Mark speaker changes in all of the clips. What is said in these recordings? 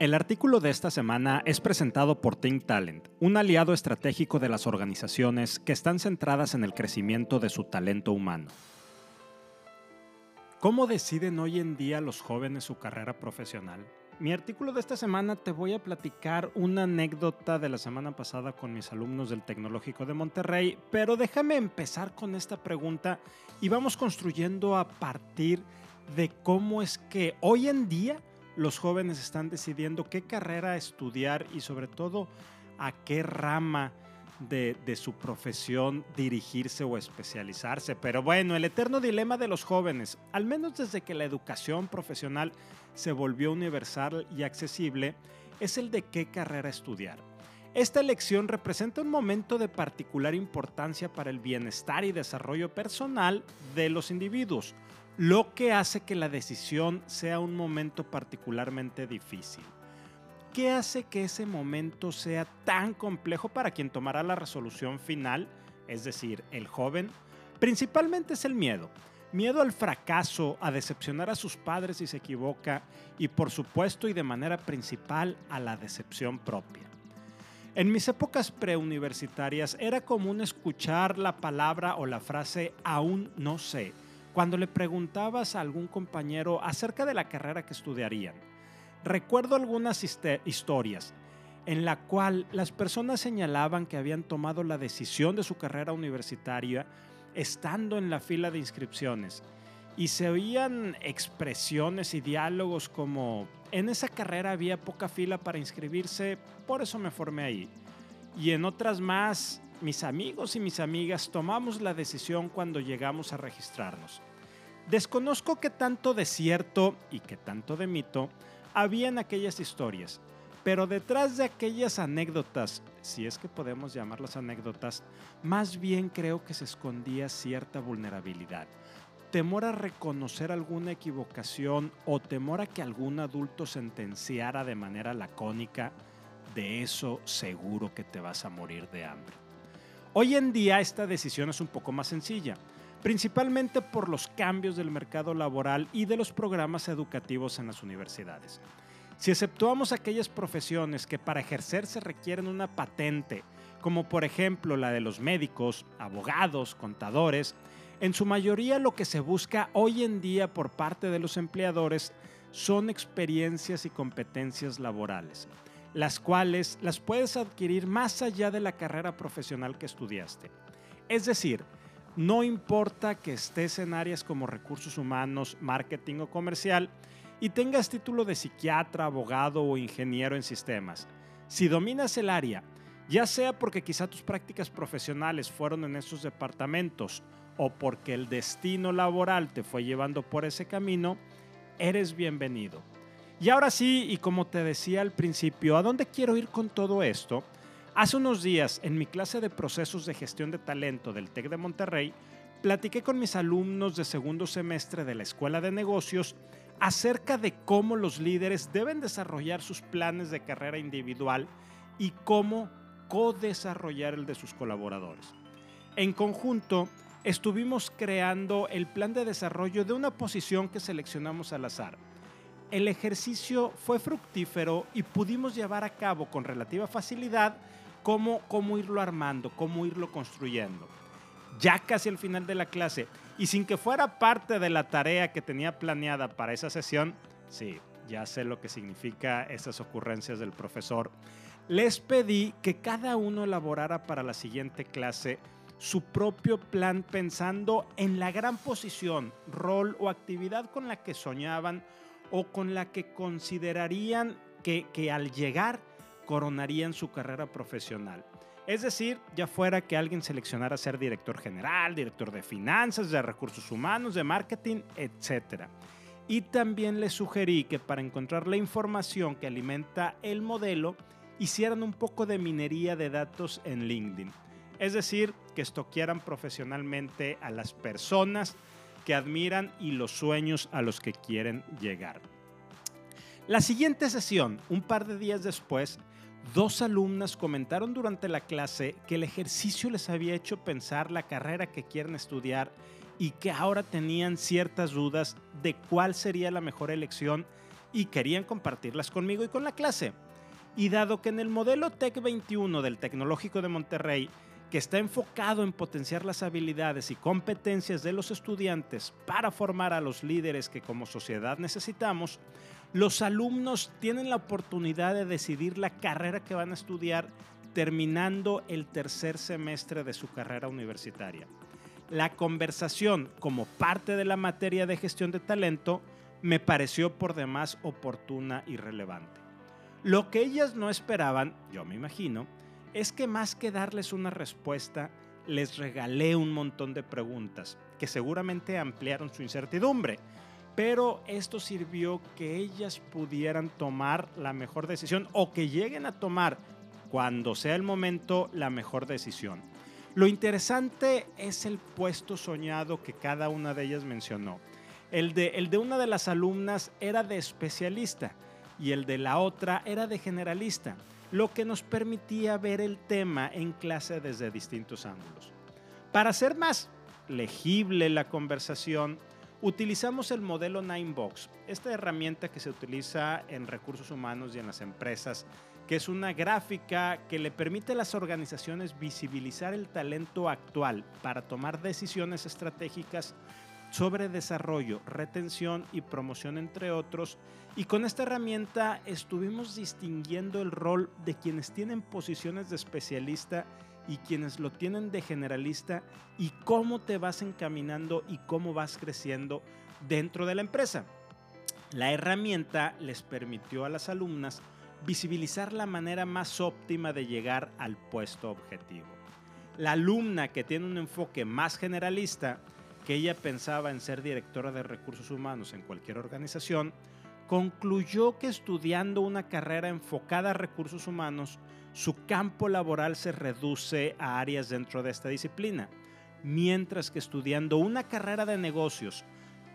Speaker 1: El artículo de esta semana es presentado por Think Talent, un aliado estratégico de las organizaciones que están centradas en el crecimiento de su talento humano. ¿Cómo deciden hoy en día los jóvenes su carrera profesional? Mi artículo de esta semana te voy a platicar una anécdota de la semana pasada con mis alumnos del Tecnológico de Monterrey, pero déjame empezar con esta pregunta y vamos construyendo a partir de cómo es que hoy en día los jóvenes están decidiendo qué carrera estudiar y sobre todo a qué rama de, su profesión dirigirse o especializarse. Pero bueno, el eterno dilema de los jóvenes, al menos desde que la educación profesional se volvió universal y accesible, es el de qué carrera estudiar. Esta elección representa un momento de particular importancia para el bienestar y desarrollo personal de los individuos, lo que hace que la decisión sea un momento particularmente difícil. ¿Qué hace que ese momento sea tan complejo para quien tomará la resolución final, es decir, el joven? Principalmente es el miedo. Miedo al fracaso, a decepcionar a sus padres si se equivoca y por supuesto y de manera principal a la decepción propia. En mis épocas preuniversitarias era común escuchar la palabra o la frase aún no sé cuando le preguntabas a algún compañero acerca de la carrera que estudiarían. Recuerdo algunas historias en la cual las personas señalaban que habían tomado la decisión de su carrera universitaria estando en la fila de inscripciones y se oían expresiones y diálogos como en esa carrera había poca fila para inscribirse, por eso me formé ahí. Y en otras más, mis amigos y mis amigas tomamos la decisión cuando llegamos a registrarnos. Desconozco qué tanto de cierto y qué tanto de mito había en aquellas historias, pero detrás de aquellas anécdotas, si es que podemos llamarlas anécdotas, más bien creo que se escondía cierta vulnerabilidad. Temor a reconocer alguna equivocación o temor a que algún adulto sentenciara de manera lacónica, de eso seguro que te vas a morir de hambre. Hoy en día esta decisión es un poco más sencilla, principalmente por los cambios del mercado laboral y de los programas educativos en las universidades. Si exceptuamos aquellas profesiones que para ejercerse requieren una patente, como por ejemplo la de los médicos, abogados, contadores, en su mayoría lo que se busca hoy en día por parte de los empleadores son experiencias y competencias laborales las cuales las puedes adquirir más allá de la carrera profesional que estudiaste. Es decir, no importa que estés en áreas como recursos humanos, marketing o comercial y tengas título de psiquiatra, abogado o ingeniero en sistemas. Si dominas el área, ya sea porque quizá tus prácticas profesionales fueron en esos departamentos o porque el destino laboral te fue llevando por ese camino, eres bienvenido. Y ahora sí, y como te decía al principio, ¿a dónde quiero ir con todo esto? Hace unos días, en mi clase de procesos de gestión de talento del TEC de Monterrey, platiqué con mis alumnos de segundo semestre de la Escuela de Negocios acerca de cómo los líderes deben desarrollar sus planes de carrera individual y cómo co-desarrollar el de sus colaboradores. En conjunto, estuvimos creando el plan de desarrollo de una posición que seleccionamos al azar el ejercicio fue fructífero y pudimos llevar a cabo con relativa facilidad cómo, cómo irlo armando, cómo irlo construyendo. Ya casi al final de la clase, y sin que fuera parte de la tarea que tenía planeada para esa sesión, sí, ya sé lo que significa esas ocurrencias del profesor, les pedí que cada uno elaborara para la siguiente clase su propio plan pensando en la gran posición, rol o actividad con la que soñaban o con la que considerarían que, que al llegar coronarían su carrera profesional. Es decir, ya fuera que alguien seleccionara ser director general, director de finanzas, de recursos humanos, de marketing, etc. Y también les sugerí que para encontrar la información que alimenta el modelo, hicieran un poco de minería de datos en LinkedIn. Es decir, que estoquearan profesionalmente a las personas que admiran y los sueños a los que quieren llegar. La siguiente sesión, un par de días después, dos alumnas comentaron durante la clase que el ejercicio les había hecho pensar la carrera que quieren estudiar y que ahora tenían ciertas dudas de cuál sería la mejor elección y querían compartirlas conmigo y con la clase. Y dado que en el modelo TEC 21 del Tecnológico de Monterrey, que está enfocado en potenciar las habilidades y competencias de los estudiantes para formar a los líderes que como sociedad necesitamos, los alumnos tienen la oportunidad de decidir la carrera que van a estudiar terminando el tercer semestre de su carrera universitaria. La conversación como parte de la materia de gestión de talento me pareció por demás oportuna y relevante. Lo que ellas no esperaban, yo me imagino, es que más que darles una respuesta, les regalé un montón de preguntas que seguramente ampliaron su incertidumbre, pero esto sirvió que ellas pudieran tomar la mejor decisión o que lleguen a tomar cuando sea el momento la mejor decisión. Lo interesante es el puesto soñado que cada una de ellas mencionó. El de, el de una de las alumnas era de especialista y el de la otra era de generalista, lo que nos permitía ver el tema en clase desde distintos ángulos. Para hacer más legible la conversación, utilizamos el modelo Ninebox, esta herramienta que se utiliza en recursos humanos y en las empresas, que es una gráfica que le permite a las organizaciones visibilizar el talento actual para tomar decisiones estratégicas sobre desarrollo, retención y promoción, entre otros. Y con esta herramienta estuvimos distinguiendo el rol de quienes tienen posiciones de especialista y quienes lo tienen de generalista y cómo te vas encaminando y cómo vas creciendo dentro de la empresa. La herramienta les permitió a las alumnas visibilizar la manera más óptima de llegar al puesto objetivo. La alumna que tiene un enfoque más generalista que ella pensaba en ser directora de recursos humanos en cualquier organización, concluyó que estudiando una carrera enfocada a recursos humanos, su campo laboral se reduce a áreas dentro de esta disciplina, mientras que estudiando una carrera de negocios,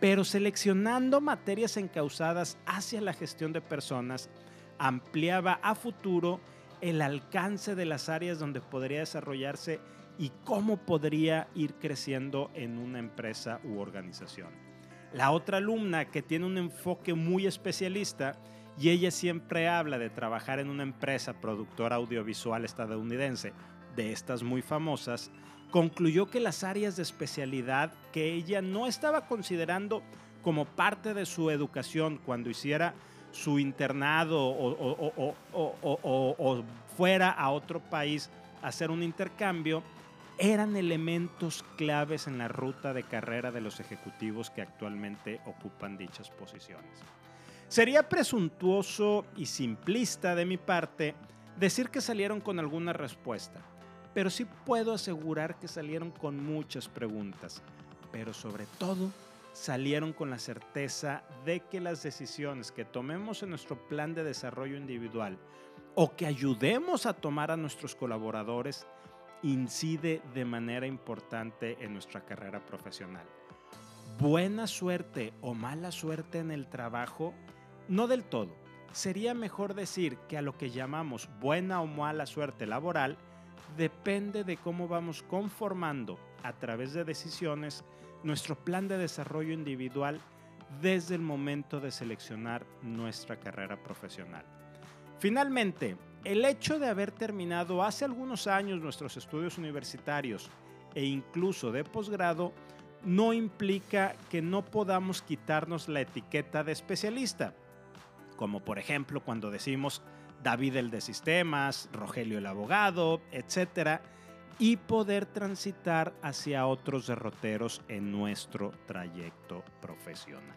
Speaker 1: pero seleccionando materias encausadas hacia la gestión de personas, ampliaba a futuro el alcance de las áreas donde podría desarrollarse y cómo podría ir creciendo en una empresa u organización. La otra alumna que tiene un enfoque muy especialista y ella siempre habla de trabajar en una empresa productora audiovisual estadounidense, de estas muy famosas, concluyó que las áreas de especialidad que ella no estaba considerando como parte de su educación cuando hiciera su internado o, o fuera a otro país a hacer un intercambio, eran elementos claves en la ruta de carrera de los ejecutivos que actualmente ocupan dichas posiciones. Sería presuntuoso y simplista de mi parte decir que salieron con alguna respuesta, pero sí puedo asegurar que salieron con muchas preguntas, pero sobre todo salieron con la certeza de que las decisiones que tomemos en nuestro plan de desarrollo individual o que ayudemos a tomar a nuestros colaboradores incide de manera importante en nuestra carrera profesional. Buena suerte o mala suerte en el trabajo, no del todo. Sería mejor decir que a lo que llamamos buena o mala suerte laboral depende de cómo vamos conformando a través de decisiones nuestro plan de desarrollo individual desde el momento de seleccionar nuestra carrera profesional. Finalmente, el hecho de haber terminado hace algunos años nuestros estudios universitarios e incluso de posgrado no implica que no podamos quitarnos la etiqueta de especialista, como por ejemplo cuando decimos David el de sistemas, Rogelio el abogado, etc., y poder transitar hacia otros derroteros en nuestro trayecto profesional.